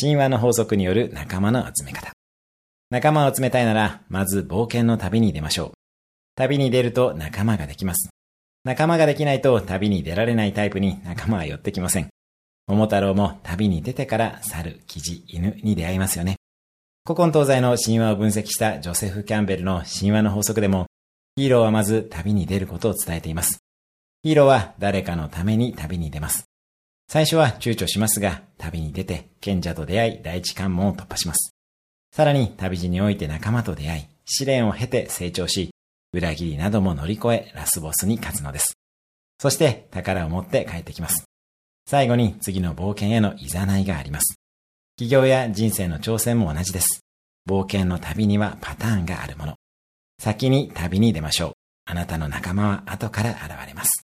神話の法則による仲間の集め方。仲間を集めたいなら、まず冒険の旅に出ましょう。旅に出ると仲間ができます。仲間ができないと旅に出られないタイプに仲間は寄ってきません。桃太郎も旅に出てから猿、キジ、犬に出会いますよね。古今東西の神話を分析したジョセフ・キャンベルの神話の法則でも、ヒーローはまず旅に出ることを伝えています。ヒーローは誰かのために旅に出ます。最初は躊躇しますが、旅に出て賢者と出会い第一関門を突破します。さらに旅路において仲間と出会い、試練を経て成長し、裏切りなども乗り越えラスボスに勝つのです。そして宝を持って帰ってきます。最後に次の冒険への誘いがあります。企業や人生の挑戦も同じです。冒険の旅にはパターンがあるもの。先に旅に出ましょう。あなたの仲間は後から現れます。